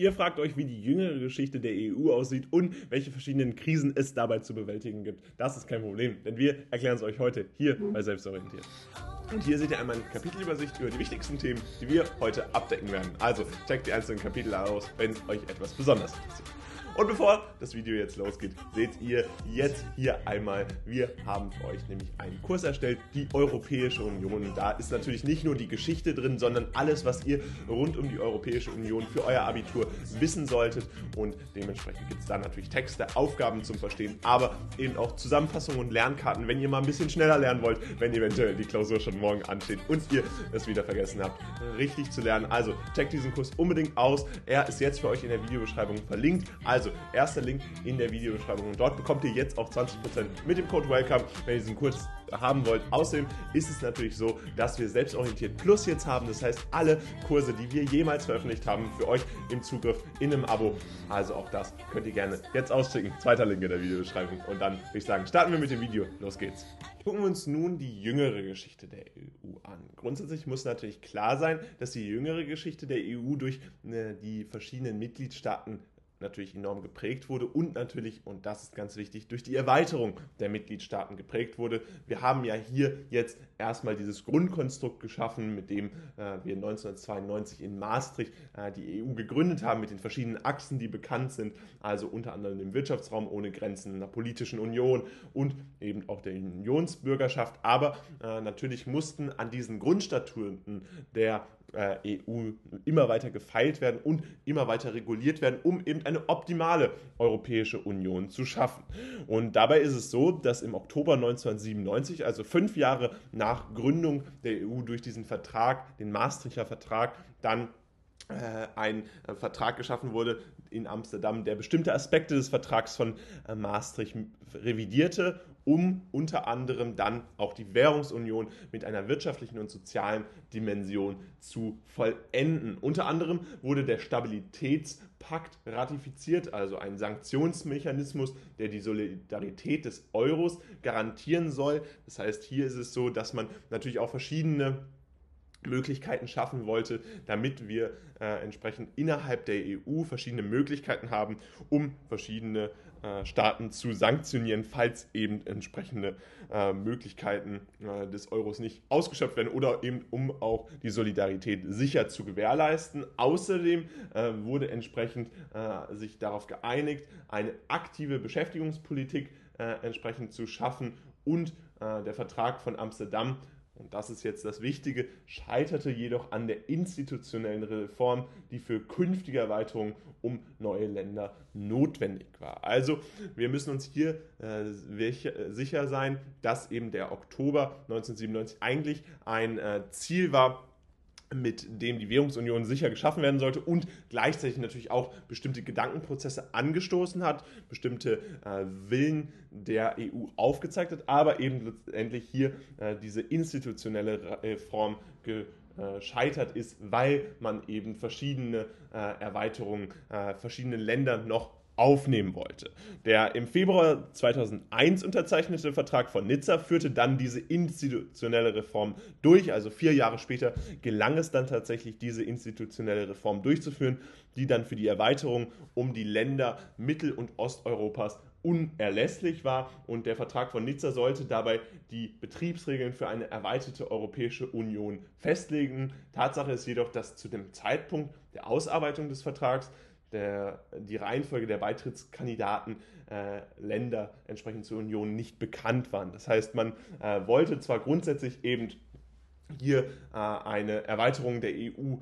Ihr fragt euch, wie die jüngere Geschichte der EU aussieht und welche verschiedenen Krisen es dabei zu bewältigen gibt. Das ist kein Problem, denn wir erklären es euch heute hier bei Selbstorientiert. Und hier seht ihr einmal eine Kapitelübersicht über die wichtigsten Themen, die wir heute abdecken werden. Also checkt die einzelnen Kapitel aus, wenn euch etwas besonders interessiert. Und bevor das Video jetzt losgeht, seht ihr jetzt hier einmal, wir haben für euch nämlich einen Kurs erstellt, die Europäische Union. Da ist natürlich nicht nur die Geschichte drin, sondern alles, was ihr rund um die Europäische Union für euer Abitur wissen solltet. Und dementsprechend gibt es da natürlich Texte, Aufgaben zum Verstehen, aber eben auch Zusammenfassungen und Lernkarten, wenn ihr mal ein bisschen schneller lernen wollt, wenn eventuell die Klausur schon morgen ansteht und ihr es wieder vergessen habt, richtig zu lernen. Also checkt diesen Kurs unbedingt aus. Er ist jetzt für euch in der Videobeschreibung verlinkt. Also erster Link in der Videobeschreibung. Und dort bekommt ihr jetzt auch 20% mit dem Code WELCOME, wenn ihr diesen Kurs haben wollt. Außerdem ist es natürlich so, dass wir Selbstorientiert Plus jetzt haben. Das heißt, alle Kurse, die wir jemals veröffentlicht haben, für euch im Zugriff in einem Abo. Also auch das könnt ihr gerne jetzt ausschicken. Zweiter Link in der Videobeschreibung. Und dann würde ich sagen, starten wir mit dem Video. Los geht's. Gucken wir uns nun die jüngere Geschichte der EU an. Grundsätzlich muss natürlich klar sein, dass die jüngere Geschichte der EU durch äh, die verschiedenen Mitgliedstaaten natürlich enorm geprägt wurde und natürlich, und das ist ganz wichtig, durch die Erweiterung der Mitgliedstaaten geprägt wurde. Wir haben ja hier jetzt erstmal dieses Grundkonstrukt geschaffen, mit dem äh, wir 1992 in Maastricht äh, die EU gegründet haben, mit den verschiedenen Achsen, die bekannt sind, also unter anderem dem Wirtschaftsraum ohne Grenzen, einer politischen Union und eben auch der Unionsbürgerschaft. Aber äh, natürlich mussten an diesen Grundstatuten der EU immer weiter gefeilt werden und immer weiter reguliert werden, um eben eine optimale Europäische Union zu schaffen. Und dabei ist es so, dass im Oktober 1997, also fünf Jahre nach Gründung der EU durch diesen Vertrag, den Maastrichter Vertrag, dann äh, ein äh, Vertrag geschaffen wurde in Amsterdam, der bestimmte Aspekte des Vertrags von äh, Maastricht revidierte, um unter anderem dann auch die Währungsunion mit einer wirtschaftlichen und sozialen Dimension zu vollenden. Unter anderem wurde der Stabilitätspakt ratifiziert, also ein Sanktionsmechanismus, der die Solidarität des Euros garantieren soll. Das heißt, hier ist es so, dass man natürlich auch verschiedene Möglichkeiten schaffen wollte, damit wir äh, entsprechend innerhalb der EU verschiedene Möglichkeiten haben, um verschiedene äh, Staaten zu sanktionieren, falls eben entsprechende äh, Möglichkeiten äh, des Euros nicht ausgeschöpft werden oder eben um auch die Solidarität sicher zu gewährleisten. Außerdem äh, wurde entsprechend äh, sich darauf geeinigt, eine aktive Beschäftigungspolitik entsprechend zu schaffen und der Vertrag von Amsterdam und das ist jetzt das Wichtige, scheiterte jedoch an der institutionellen Reform, die für künftige Erweiterungen um neue Länder notwendig war. Also wir müssen uns hier äh, sicher sein, dass eben der Oktober 1997 eigentlich ein äh, Ziel war, mit dem die Währungsunion sicher geschaffen werden sollte und gleichzeitig natürlich auch bestimmte Gedankenprozesse angestoßen hat, bestimmte äh, Willen der EU aufgezeigt hat, aber eben letztendlich hier äh, diese institutionelle Reform gescheitert ist, weil man eben verschiedene äh, Erweiterungen, äh, verschiedene Länder noch aufnehmen wollte. Der im Februar 2001 unterzeichnete Vertrag von Nizza führte dann diese institutionelle Reform durch. Also vier Jahre später gelang es dann tatsächlich, diese institutionelle Reform durchzuführen, die dann für die Erweiterung um die Länder Mittel- und Osteuropas unerlässlich war und der Vertrag von Nizza sollte dabei die Betriebsregeln für eine erweiterte Europäische Union festlegen. Tatsache ist jedoch, dass zu dem Zeitpunkt der Ausarbeitung des Vertrags der, die Reihenfolge der Beitrittskandidaten äh, Länder entsprechend zur Union nicht bekannt waren. Das heißt, man äh, wollte zwar grundsätzlich eben hier äh, eine Erweiterung der EU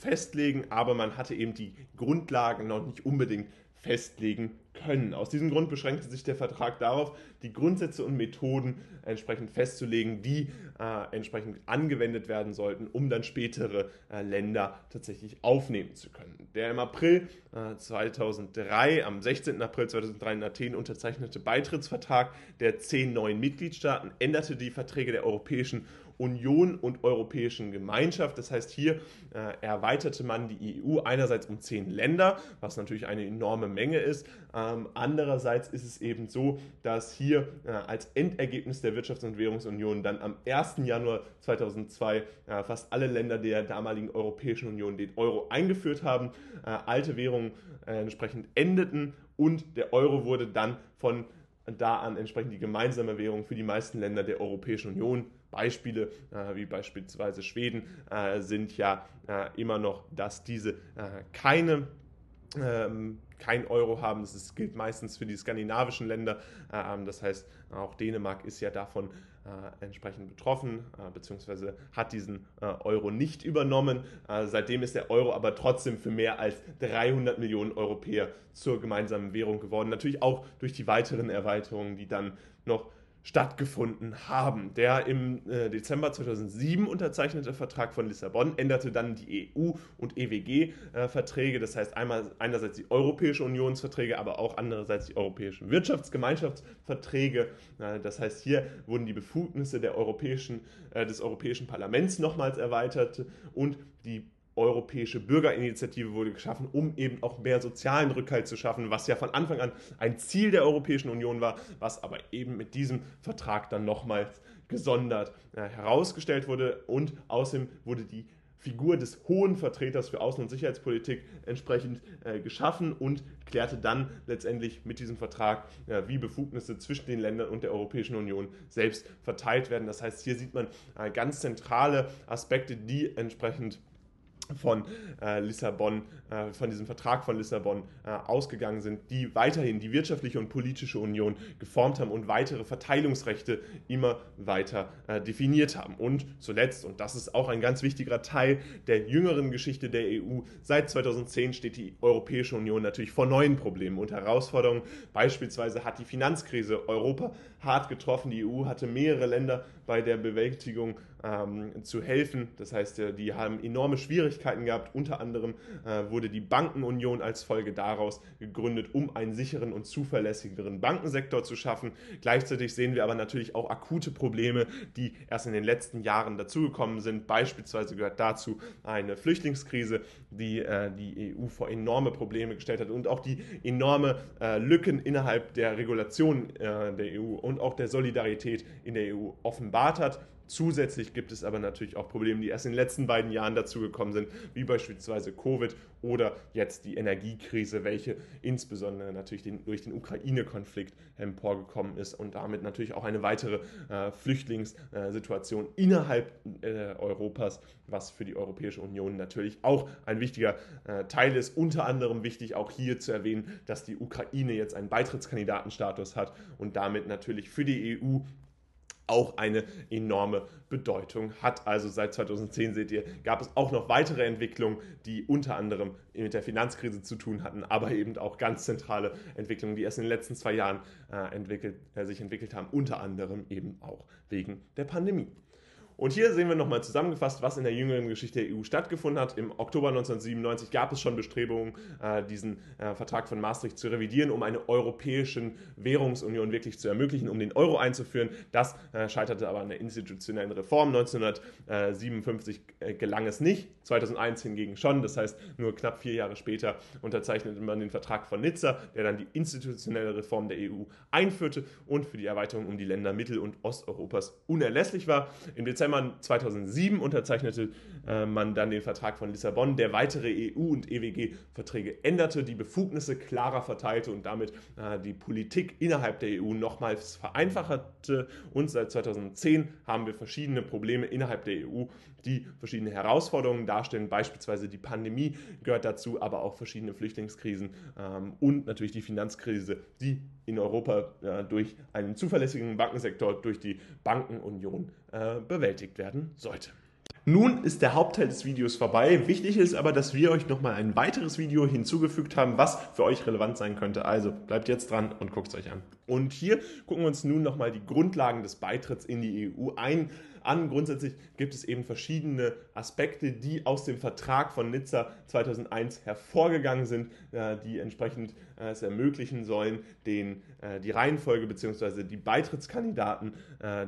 festlegen, aber man hatte eben die Grundlagen noch nicht unbedingt festlegen können. Aus diesem Grund beschränkte sich der Vertrag darauf, die Grundsätze und Methoden entsprechend festzulegen, die äh, entsprechend angewendet werden sollten, um dann spätere äh, Länder tatsächlich aufnehmen zu können. Der im April äh, 2003, am 16. April 2003 in Athen unterzeichnete Beitrittsvertrag der zehn neuen Mitgliedstaaten änderte die Verträge der Europäischen Union und Europäischen Gemeinschaft. Das heißt, hier äh, erweiterte man die EU einerseits um zehn Länder, was natürlich eine enorme Menge ist. Ähm, andererseits ist es eben so, dass hier äh, als Endergebnis der Wirtschafts- und Währungsunion dann am 1. Januar 2002 äh, fast alle Länder der damaligen Europäischen Union den Euro eingeführt haben, äh, alte Währungen äh, entsprechend endeten und der Euro wurde dann von da an entsprechend die gemeinsame Währung für die meisten Länder der Europäischen Union. Beispiele äh, wie beispielsweise Schweden äh, sind ja äh, immer noch, dass diese äh, keine ähm, kein Euro haben. Das gilt meistens für die skandinavischen Länder. Ähm, das heißt, auch Dänemark ist ja davon äh, entsprechend betroffen, beziehungsweise hat diesen Euro nicht übernommen. Seitdem ist der Euro aber trotzdem für mehr als 300 Millionen Europäer zur gemeinsamen Währung geworden. Natürlich auch durch die weiteren Erweiterungen, die dann noch stattgefunden haben. Der im äh, Dezember 2007 unterzeichnete Vertrag von Lissabon änderte dann die EU- und EWG-Verträge, das heißt einmal einerseits die Europäische Unionsverträge, aber auch andererseits die Europäischen Wirtschaftsgemeinschaftsverträge. Äh, das heißt, hier wurden die Befugnisse der Europäischen, äh, des Europäischen Parlaments nochmals erweitert und die Europäische Bürgerinitiative wurde geschaffen, um eben auch mehr sozialen Rückhalt zu schaffen, was ja von Anfang an ein Ziel der Europäischen Union war, was aber eben mit diesem Vertrag dann nochmals gesondert äh, herausgestellt wurde. Und außerdem wurde die Figur des hohen Vertreters für Außen- und Sicherheitspolitik entsprechend äh, geschaffen und klärte dann letztendlich mit diesem Vertrag, äh, wie Befugnisse zwischen den Ländern und der Europäischen Union selbst verteilt werden. Das heißt, hier sieht man äh, ganz zentrale Aspekte, die entsprechend von äh, Lissabon, äh, von diesem Vertrag von Lissabon äh, ausgegangen sind, die weiterhin die wirtschaftliche und politische Union geformt haben und weitere Verteilungsrechte immer weiter äh, definiert haben. Und zuletzt, und das ist auch ein ganz wichtiger Teil der jüngeren Geschichte der EU, seit 2010 steht die Europäische Union natürlich vor neuen Problemen und Herausforderungen. Beispielsweise hat die Finanzkrise Europa hart getroffen. Die EU hatte mehrere Länder bei der Bewältigung ähm, zu helfen. Das heißt, äh, die haben enorme Schwierigkeiten gehabt. Unter anderem äh, wurde die Bankenunion als Folge daraus gegründet, um einen sicheren und zuverlässigeren Bankensektor zu schaffen. Gleichzeitig sehen wir aber natürlich auch akute Probleme, die erst in den letzten Jahren dazugekommen sind. Beispielsweise gehört dazu eine Flüchtlingskrise, die äh, die EU vor enorme Probleme gestellt hat und auch die enorme äh, Lücken innerhalb der Regulation äh, der EU und auch der Solidarität in der EU offenbart hat. Zusätzlich gibt es aber natürlich auch Probleme, die erst in den letzten beiden Jahren dazugekommen sind, wie beispielsweise Covid oder jetzt die Energiekrise, welche insbesondere natürlich den, durch den Ukraine-Konflikt emporgekommen ist und damit natürlich auch eine weitere äh, Flüchtlingssituation innerhalb äh, Europas, was für die Europäische Union natürlich auch ein wichtiger äh, Teil ist. Unter anderem wichtig auch hier zu erwähnen, dass die Ukraine jetzt einen Beitrittskandidatenstatus hat und damit natürlich für die EU auch eine enorme Bedeutung hat. Also seit 2010 seht ihr, gab es auch noch weitere Entwicklungen, die unter anderem mit der Finanzkrise zu tun hatten, aber eben auch ganz zentrale Entwicklungen, die erst in den letzten zwei Jahren äh, entwickelt, äh, sich entwickelt haben, unter anderem eben auch wegen der Pandemie. Und hier sehen wir nochmal zusammengefasst, was in der jüngeren Geschichte der EU stattgefunden hat. Im Oktober 1997 gab es schon Bestrebungen, äh, diesen äh, Vertrag von Maastricht zu revidieren, um eine europäische Währungsunion wirklich zu ermöglichen, um den Euro einzuführen. Das äh, scheiterte aber an der institutionellen Reform. 1957 gelang es nicht, 2001 hingegen schon. Das heißt, nur knapp vier Jahre später unterzeichnete man den Vertrag von Nizza, der dann die institutionelle Reform der EU einführte und für die Erweiterung um die Länder Mittel- und Osteuropas unerlässlich war. Im Dezember Dezember 2007 unterzeichnete äh, man dann den Vertrag von Lissabon, der weitere EU- und EWG-Verträge änderte, die Befugnisse klarer verteilte und damit äh, die Politik innerhalb der EU nochmals vereinfachte. Und seit 2010 haben wir verschiedene Probleme innerhalb der EU, die verschiedene Herausforderungen darstellen. Beispielsweise die Pandemie gehört dazu, aber auch verschiedene Flüchtlingskrisen ähm, und natürlich die Finanzkrise, die in Europa äh, durch einen zuverlässigen Bankensektor, durch die Bankenunion äh, bewältigt werden sollte. Nun ist der Hauptteil des Videos vorbei. Wichtig ist aber, dass wir euch nochmal ein weiteres Video hinzugefügt haben, was für euch relevant sein könnte. Also bleibt jetzt dran und guckt es euch an. Und hier gucken wir uns nun nochmal die Grundlagen des Beitritts in die EU ein an. Grundsätzlich gibt es eben verschiedene Aspekte, die aus dem Vertrag von Nizza 2001 hervorgegangen sind, äh, die entsprechend äh, es ermöglichen sollen, den, äh, die Reihenfolge bzw. die Beitrittskandidaten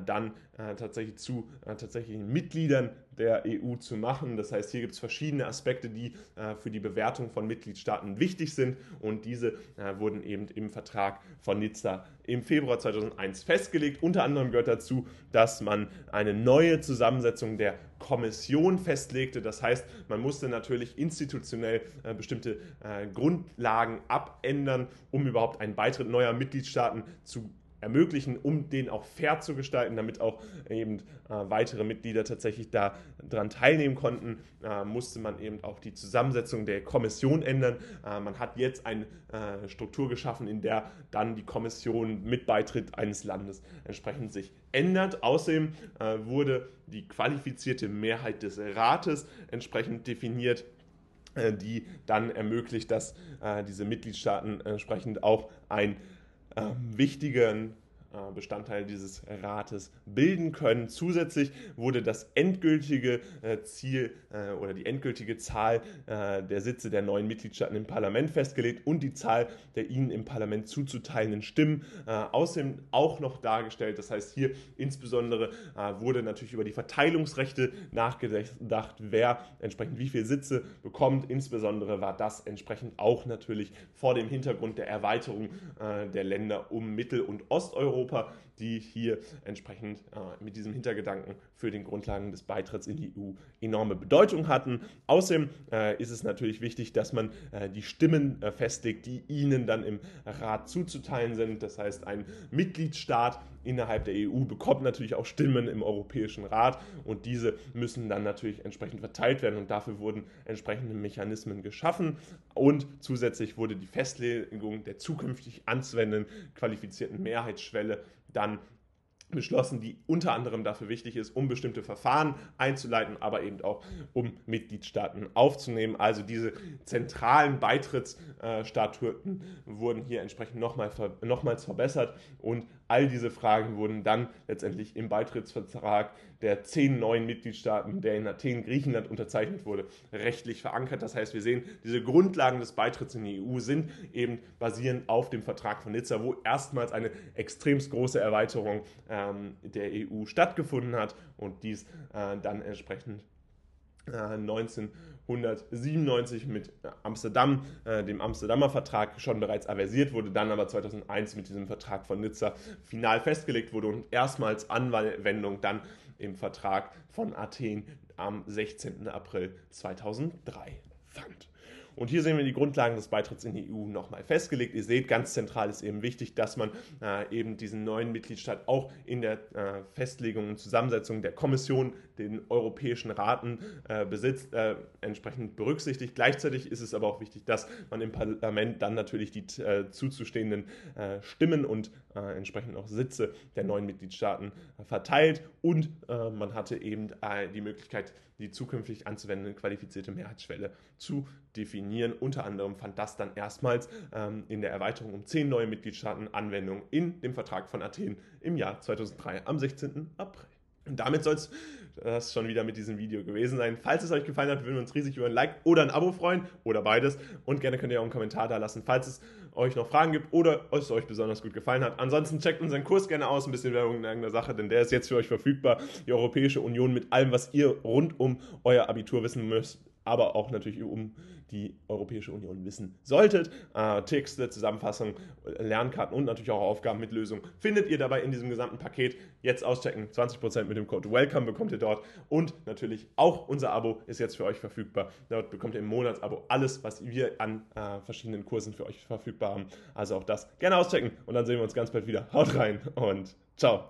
dann tatsächlich zu tatsächlichen Mitgliedern der EU zu machen. Das heißt, hier gibt es verschiedene Aspekte, die für die Bewertung von Mitgliedstaaten wichtig sind und diese wurden eben im Vertrag von Nizza im Februar 2001 festgelegt. Unter anderem gehört dazu, dass man eine neue Zusammensetzung der Kommission festlegte. Das heißt, man musste natürlich institutionell äh, bestimmte äh, Grundlagen abändern, um überhaupt einen Beitritt neuer Mitgliedstaaten zu ermöglichen, um den auch fair zu gestalten, damit auch eben äh, weitere Mitglieder tatsächlich daran teilnehmen konnten, äh, musste man eben auch die Zusammensetzung der Kommission ändern. Äh, man hat jetzt eine äh, Struktur geschaffen, in der dann die Kommission mit Beitritt eines Landes entsprechend sich ändert. Außerdem äh, wurde die qualifizierte Mehrheit des Rates entsprechend definiert äh, die dann ermöglicht, dass diese Mitgliedstaaten entsprechend auch ein ähm, wichtigen Bestandteil dieses Rates bilden können. Zusätzlich wurde das endgültige äh, Ziel äh, oder die endgültige Zahl der Sitze der neuen Mitgliedstaaten im Parlament festgelegt und die Zahl der ihnen im Parlament zuzuteilenden Stimmen außerdem auch noch dargestellt. Das heißt, hier insbesondere wurde natürlich über die Verteilungsrechte nachgedacht, wer entsprechend wie viele Sitze bekommt. Insbesondere war das entsprechend auch natürlich vor dem Hintergrund der Erweiterung der Länder um Mittel- und Osteuropa Europa, die hier entsprechend äh, mit diesem Hintergedanken für den Grundlagen des Beitritts in die EU enorme Bedeutung hatten. Außerdem äh, ist es natürlich wichtig, dass man äh, die Stimmen äh, festlegt, die ihnen dann im Rat zuzuteilen sind. Das heißt, ein Mitgliedstaat innerhalb der EU bekommt natürlich auch Stimmen im Europäischen Rat und diese müssen dann natürlich entsprechend verteilt werden und dafür wurden entsprechende Mechanismen geschaffen und zusätzlich wurde die Festlegung der zukünftig anzuwendenden qualifizierten Mehrheitsschwelle dann beschlossen, die unter anderem dafür wichtig ist, um bestimmte Verfahren einzuleiten, aber eben auch um Mitgliedstaaten aufzunehmen. Also diese zentralen Beitrittsstatuten wurden hier entsprechend nochmal, nochmals verbessert und all diese Fragen wurden dann letztendlich im Beitrittsvertrag der zehn neuen Mitgliedstaaten, der in Athen, Griechenland unterzeichnet wurde, rechtlich verankert. Das heißt, wir sehen, diese Grundlagen des Beitritts in die EU sind eben basierend auf dem Vertrag von Nizza, wo erstmals eine extremst große Erweiterung ähm, der EU stattgefunden hat und dies äh, dann entsprechend 1997 äh, mit Amsterdam, äh, dem Amsterdamer Vertrag, schon bereits aversiert wurde, dann aber 2001 mit diesem Vertrag von Nizza final festgelegt wurde und erstmals Anwendung dann im Vertrag von Athen am 16. April 2003 fand. Und hier sehen wir die Grundlagen des Beitritts in die EU nochmal festgelegt. Ihr seht, ganz zentral ist eben wichtig, dass man äh, eben diesen neuen Mitgliedstaat auch in der äh, Festlegung und Zusammensetzung der Kommission, den europäischen Raten äh, besitzt, äh, entsprechend berücksichtigt. Gleichzeitig ist es aber auch wichtig, dass man im Parlament dann natürlich die äh, zuzustehenden äh, Stimmen und entsprechend auch Sitze der neuen Mitgliedstaaten verteilt und man hatte eben die Möglichkeit, die zukünftig anzuwendende qualifizierte Mehrheitsschwelle zu definieren. Unter anderem fand das dann erstmals ähm, in der Erweiterung um zehn neue Mitgliedstaaten Anwendung in dem Vertrag von Athen im Jahr 2003 am 16. April. Und damit soll es das schon wieder mit diesem Video gewesen sein. Falls es euch gefallen hat, würden wir uns riesig über ein Like oder ein Abo freuen oder beides. Und gerne könnt ihr auch einen Kommentar da lassen, falls es euch noch Fragen gibt oder es euch besonders gut gefallen hat. Ansonsten checkt unseren Kurs gerne aus, ein bisschen Werbung in irgendeiner Sache, denn der ist jetzt für euch verfügbar. Die Europäische Union mit allem, was ihr rund um euer Abitur wissen müsst, aber auch natürlich um die Europäische Union wissen solltet. Äh, Texte, Zusammenfassung, Lernkarten und natürlich auch Aufgaben mit Lösung findet ihr dabei in diesem gesamten Paket. Jetzt auschecken, 20% mit dem Code WELCOME bekommt ihr dort und natürlich auch unser Abo ist jetzt für euch verfügbar. Dort bekommt ihr im Monatsabo alles, was wir an äh, verschiedenen Kursen für euch verfügbar haben. Also auch das gerne auschecken und dann sehen wir uns ganz bald wieder. Haut rein und ciao.